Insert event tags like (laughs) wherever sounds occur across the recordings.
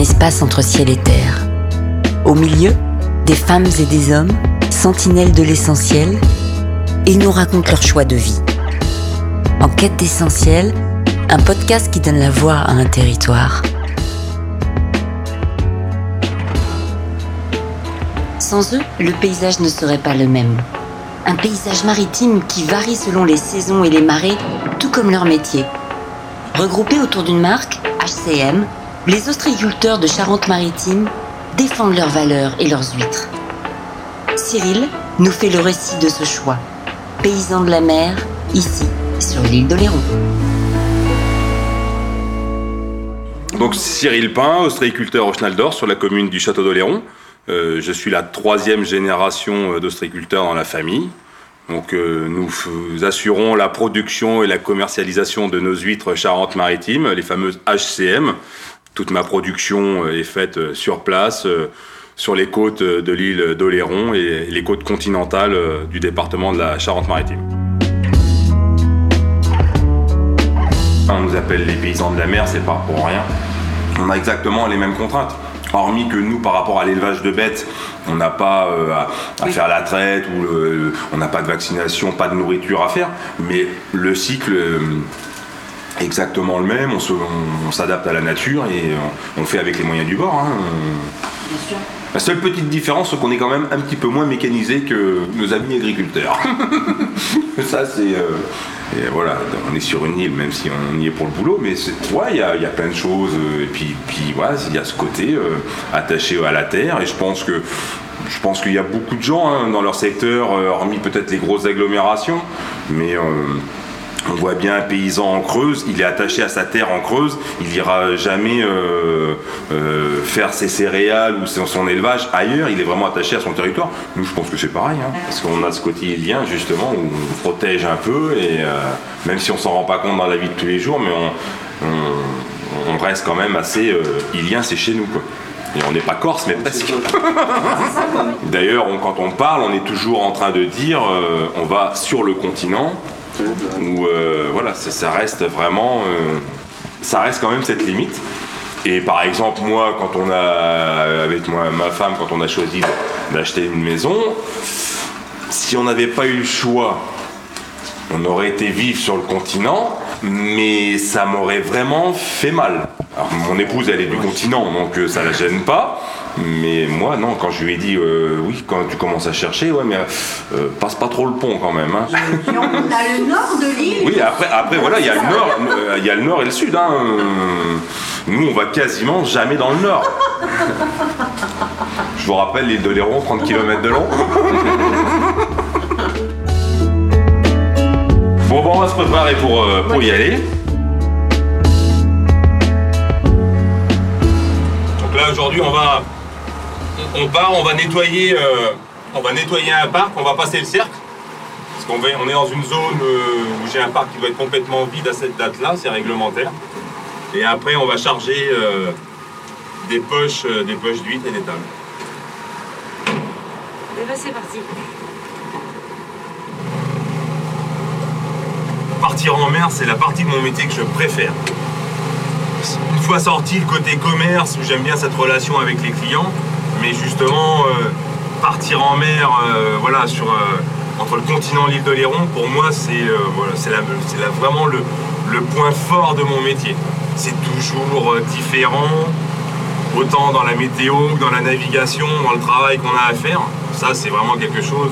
espace entre ciel et terre. Au milieu, des femmes et des hommes, sentinelles de l'essentiel, ils nous racontent leur choix de vie. En quête d'essentiel, un podcast qui donne la voix à un territoire. Sans eux, le paysage ne serait pas le même. Un paysage maritime qui varie selon les saisons et les marées, tout comme leur métier. Regroupés autour d'une marque, HCM, les ostréiculteurs de Charente-Maritime défendent leurs valeurs et leurs huîtres. Cyril nous fait le récit de ce choix. Paysan de la mer, ici, sur l'île d'Oléron. Donc Cyril Pain, ostréiculteur au Schnaldor sur la commune du Château d'Oléron. Euh, je suis la troisième génération euh, d'ostréiculteurs dans la famille. Donc euh, nous assurons la production et la commercialisation de nos huîtres Charente-Maritime, les fameuses HCM. Toute ma production est faite sur place, sur les côtes de l'île d'Oléron et les côtes continentales du département de la Charente-Maritime. On nous appelle les paysans de la mer, c'est pas pour rien. On a exactement les mêmes contraintes. Hormis que nous, par rapport à l'élevage de bêtes, on n'a pas euh, à, faire la traite, ou on n'a pas de vaccination, pas de nourriture à faire, mais le cycle exactement le même, on s'adapte à la nature et on, fait avec les moyens du bord. Hein. La seule petite différence, c'est qu'on est quand même un petit peu moins mécanisé que nos amis agriculteurs. (laughs) Ça, c'est. Euh, voilà, on est sur une île, même si on y est pour le boulot, mais ouais, il y a, plein de choses. Euh, et puis, puis voilà, il y a ce côté euh, attaché à la terre. Et je pense que je pense qu'il y a beaucoup de gens hein, dans leur secteur, hormis peut-être les grosses agglomérations, mais on voit bien un paysan en Creuse, il est attaché à sa terre en Creuse, il ira jamais euh, euh, faire ses céréales ou son, élevage ailleurs, il est vraiment attaché à son territoire. Nous, je pense que c'est pareil, hein, parce qu'on a ce quotidien justement où on protège un peu, et euh, même si on s'en rend pas compte dans la vie de tous les jours, mais on, reste quand même assez ilien, c'est chez nous. Quoi. Et on n'est pas corse, mais presque. D'ailleurs, quand on parle, on est toujours en train de dire on va sur le continent, où euh, voilà, ça, reste vraiment, euh, ça reste quand même cette limite. Et par exemple, moi, quand on a, avec moi, ma femme, quand on a choisi d'acheter une maison, si on n'avait pas eu le choix, on aurait été vivre sur le continent, mais ça m'aurait vraiment fait mal. Alors, mon épouse, elle est du continent, donc euh, ça la gêne pas. Mais moi, non, quand je lui ai dit, euh, oui, quand tu commences à chercher, ouais, mais euh, passe pas trop le pont quand même. Hein. on a le nord de l'île. Oui, après, après voilà, il y a le nord, il y a le nord et le sud. Hein. Nous, on va quasiment jamais dans le nord. Je vous rappelle l'île de Léron, 30 km de long. Bon, bon, on va se préparer pour, pour y aller. Donc là, aujourd'hui, on va on part, on va nettoyer, euh, on va nettoyer un parc, on va passer le cercle. Parce qu'on on est dans une zone euh, où j'ai un parc qui va être complètement vide à cette date-là, c'est réglementaire. Et après, on va charger euh, des poches, des poches d'huîtres et des tables. Et ben c'est parti. Partir en mer, c'est la partie de mon métier que je préfère. Une fois sorti le côté commerce, où j'aime bien cette relation avec les clients, mais justement, euh, partir en mer, euh, voilà, sur, euh, entre le continent et l'île de Léron, pour moi, c'est vraiment le, point fort de mon métier. C'est toujours différent, autant dans la météo que dans la navigation, dans le travail qu'on a à faire. Ça, c'est vraiment quelque chose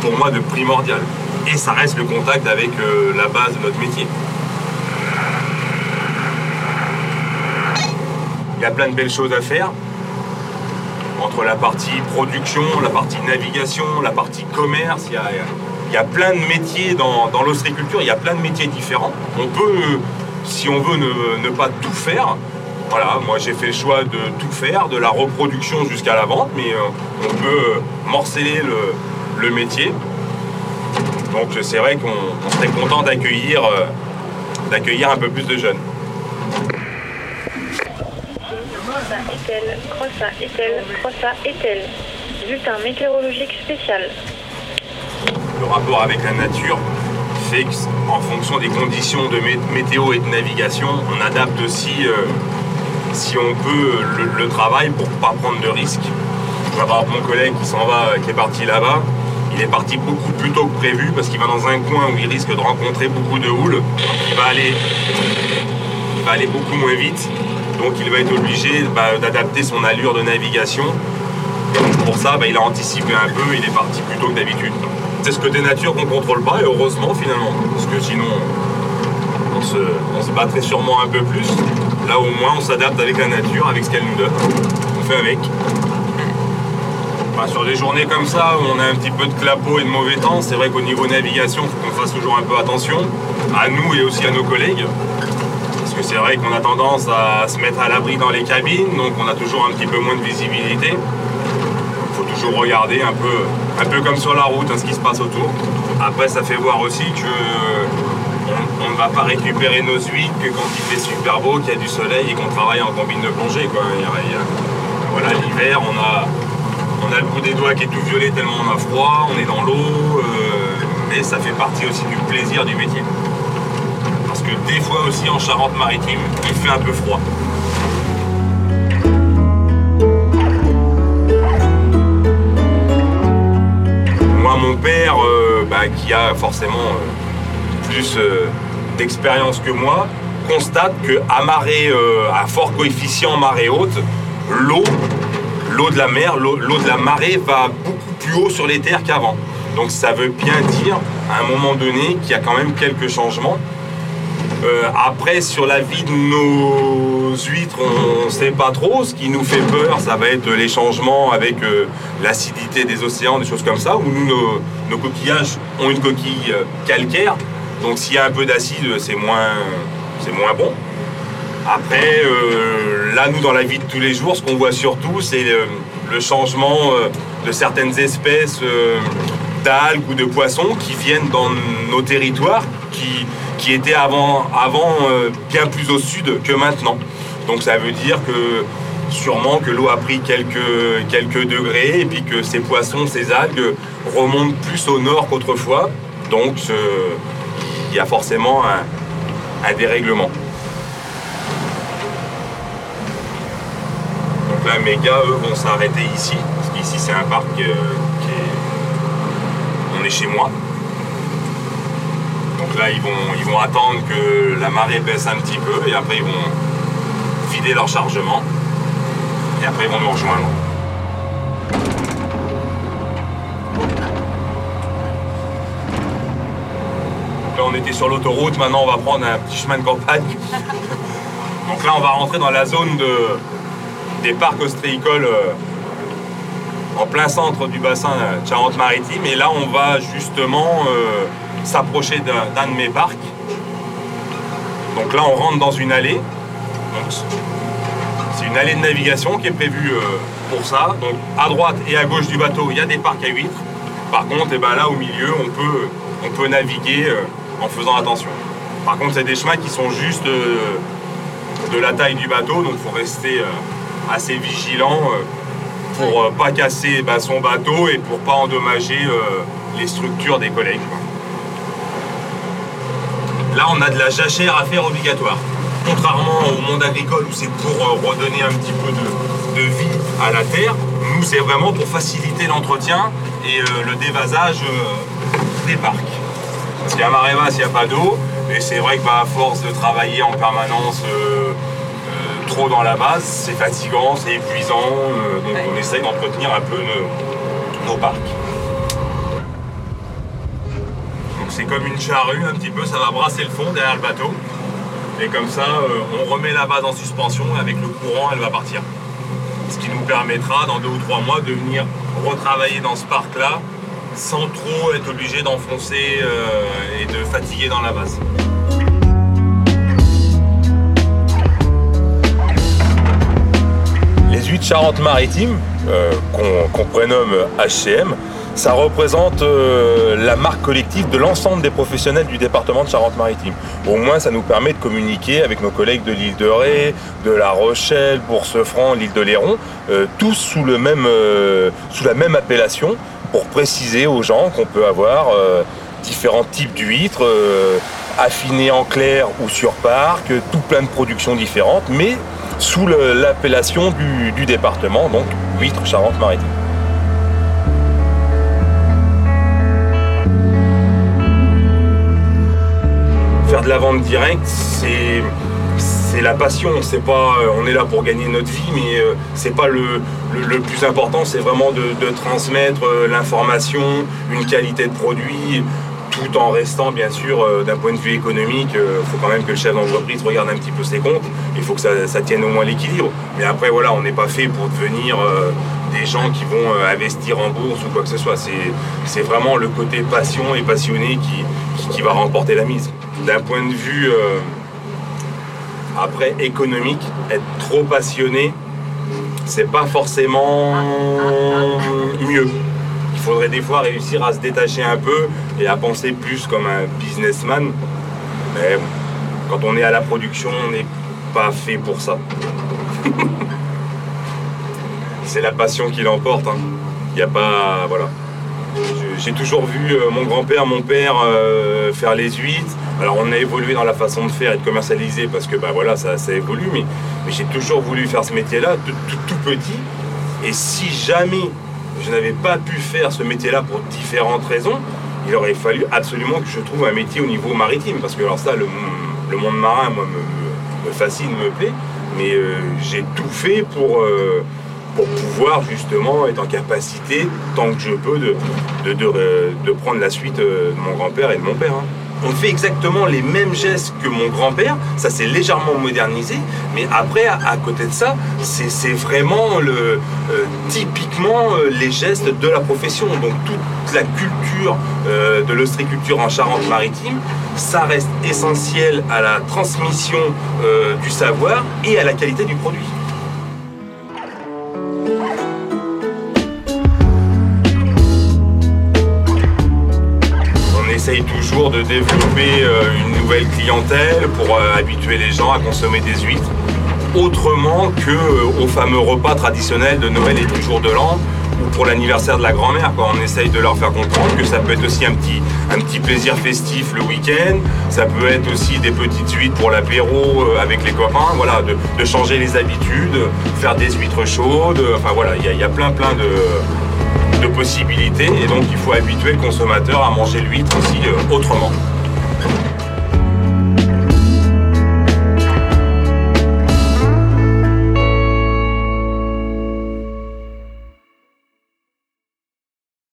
pour moi, de primordial. Et ça reste le contact avec la base de notre métier. Il y a plein de belles choses à faire entre la partie production, la partie navigation, la partie commerce. Il y a, plein de métiers dans, l'ostréiculture, il y a plein de métiers différents. On peut, si on veut, ne, pas tout faire. Voilà, moi j'ai fait le choix de tout faire, de la reproduction jusqu'à la vente, mais euh, on peut morceler le, métier. Donc c'est vrai qu'on serait content euh, d'accueillir un peu plus de jeunes. Etel, Crossa, Etel, Crossa, Etel. Bulletin météorologique spécial. Le rapport avec la nature fait qu'en fonction des conditions de météo et de navigation, on adapte aussi euh, si on peut, le, travail pour pas prendre de risques. Je vois mon collègue qui s'en va, qui est parti là-bas. Il est parti beaucoup plus tôt que prévu parce qu'il va dans un coin où il risque de rencontrer beaucoup de houle. Il va aller, il va aller beaucoup moins vite. Donc il va être obligé bah, d'adapter son allure de navigation. pour ça, bah, il a anticipé un peu, il est parti plus tôt que d'habitude. C'est ce côté nature qu'on contrôle pas et heureusement finalement. Parce que sinon on se, on se battrait sûrement un peu plus. Là au moins on s'adapte avec la nature, avec ce qu'elle nous donne. On fait avec sur des journées comme ça où on a un petit peu de clapot et de mauvais temps, c'est vrai qu'au niveau navigation, il faut qu'on fasse toujours un peu attention, à nous et aussi à nos collègues. C'est vrai qu'on a tendance à se mettre à l'abri dans les cabines, donc on a toujours un petit peu moins de visibilité. Il faut toujours regarder un peu, un peu comme sur la route hein, ce qui se passe autour. Après, ça fait voir aussi que on, ne va pas récupérer nos huiles que quand il fait super beau, qu'il y a du soleil et qu'on travaille en combine de plongée. voilà, l'hiver, on a, on a le bout des doigts qui est tout violet tellement on a froid, on est dans l'eau, euh, mais ça fait partie aussi du plaisir du métier. Que des fois aussi en Charente-Maritime, il fait un peu froid. Moi, mon père, euh, bah, qui a forcément euh, plus d'expérience que moi, constate qu'à marée, à fort coefficient marée haute, l'eau l'eau de la mer, l'eau de la marée va beaucoup plus haut sur les terres qu'avant. Donc ça veut bien dire à un moment donné qu'il y a quand même quelques changements. Euh, après, sur la vie de nos huîtres, on ne sait pas trop. Ce qui nous fait peur, ça va être les changements avec euh, l'acidité des océans, des choses comme ça, où nous, nos, coquillages ont une coquille euh, calcaire. Donc s'il y a un peu d'acide, c'est moins, moins bon. Après, là, nous, dans la vie de tous les jours, ce qu'on voit surtout, c'est le, changement de certaines espèces d'algues ou de poissons qui viennent dans nos territoires, qui, qui étaient avant, avant bien plus au sud que maintenant. Donc ça veut dire que sûrement que l'eau a pris quelques, quelques degrés et puis que ces poissons, ces algues remontent plus au nord qu'autrefois. Donc il y a forcément un dérèglement. mes gars, eux, vont s'arrêter ici. Parce qu'ici, c'est un parc euh, qui est. On est chez moi. Donc là, ils vont, ils vont attendre que la marée baisse un petit peu et après, ils vont vider leur chargement. Et après, ils vont nous rejoindre. Là, on était sur l'autoroute, maintenant, on va prendre un petit chemin de campagne. (laughs) Donc là, on va rentrer dans la zone de, des parcs ostréicoles euh, en plein centre du bassin Charente-Maritime. Et là, on va justement euh, s'approcher d'un de mes parcs. Donc là, on rentre dans une allée. C'est une allée de navigation qui est prévue euh, pour ça. Donc à droite et à gauche du bateau, il y a des parcs à huîtres. Par contre, et eh ben là au milieu, on peut, on peut naviguer en faisant attention. Par contre, c'est des chemins qui sont juste de la taille du bateau, donc il faut rester assez vigilant euh, pour euh, pas casser bah, son bateau et pour pas endommager euh, les structures des collègues. Là, on a de la jachère à faire obligatoire. Contrairement au monde agricole où c'est pour redonner un petit peu de, vie à la terre, nous, c'est vraiment pour faciliter l'entretien et le dévasage des parcs. S'il y a marée basse, il n'y a pas d'eau. Et c'est vrai que bah, à force de travailler en permanence trop dans la base, c'est fatigant, c'est épuisant, euh, donc on essaye d'entretenir un peu nos, parcs. Donc c'est comme une charrue un petit peu, ça va brasser le fond derrière le bateau. Et comme ça, euh, on remet la base en suspension et avec le courant, elle va partir. Ce qui nous permettra dans deux ou trois mois de venir retravailler dans ce parc-là sans trop être obligé d'enfoncer euh, et de fatiguer dans la base. De Charente-Maritime, euh, qu'on prénomme HCM, ça représente euh, la marque collective de l'ensemble des professionnels du département de Charente-Maritime. Au moins, ça nous permet de communiquer avec nos collègues de l'île de Ré, de La Rochelle, Bourse-Franc, l'île de Léron, euh, tous même, sous la même appellation pour préciser aux gens qu'on peut avoir différents types d'huîtres affinées en clair ou sur parc, tout plein de productions différentes, mais sous l'appellation du, département, donc huîtres Charente-Maritime. Faire de la vente directe, c'est la passion. C'est pas, euh, on est là pour gagner notre vie, mais euh, c'est pas le, plus important. C'est vraiment de, de transmettre euh, l'information, une qualité de produit, tout en restant bien sûr euh, d'un point de vue économique. Il faut quand même que le chef d'entreprise regarde un petit peu ses comptes. Il faut que ça, ça tienne au moins l'équilibre. Mais après voilà, on n'est pas fait pour devenir euh, des gens qui vont euh, investir en bourse ou quoi que ce soit. C'est vraiment le côté passion et passionné qui, qui, qui va remporter la mise. D'un point de vue euh, après économique, être trop passionné, c'est pas forcément mieux. Faudrait des fois réussir à se détacher un peu et à penser plus comme un businessman. Mais quand on est à la production, on n'est pas fait pour ça. (laughs) c'est la passion qui l'emporte. hein. Il n'y a pas. Voilà. J'ai toujours vu euh, mon grand-père, mon père euh, faire les huîtres. Alors on a évolué dans la façon de faire et de commercialiser parce que bah voilà ça, ça évolue, mais, j'ai toujours voulu faire ce métier-là tout- tout petit. Et si jamais je n'avais pas pu faire ce métier-là pour différentes raisons, il aurait fallu absolument que je trouve un métier au niveau maritime. Parce que alors ça, le, mon- le monde marin, moi, me, fascine, me plaît. Mais euh, j'ai tout fait pour, euh, pour pouvoir justement être en capacité, tant que je peux, de, de, euh, prendre la suite de mon grand-père et de mon père. hein. On fait exactement les mêmes gestes que mon grand-père, ça s'est légèrement modernisé, mais après, à, côté de ça, c'est vraiment le, euh, typiquement euh, les gestes de la profession. Donc toute la culture euh, de l'ostréiculture en Charente-Maritime, ça reste essentiel à la transmission du savoir et à la qualité du produit. Toujours de développer euh, une nouvelle clientèle pour euh, habituer les gens à consommer des huîtres autrement que euh, aux fameux repas traditionnels de Noël et du jour de l'an ou pour l'anniversaire de la grand-mère. On essaye de leur faire comprendre que ça peut être aussi un petit, plaisir festif le week-end, ça peut être aussi des petites huîtres pour l'apéro avec les copains, voilà, de, changer les habitudes, faire des huîtres chaudes, enfin voilà, il y, y a plein plein de, de possibilités et donc il faut habituer le consommateur à manger l'huître aussi euh, autrement.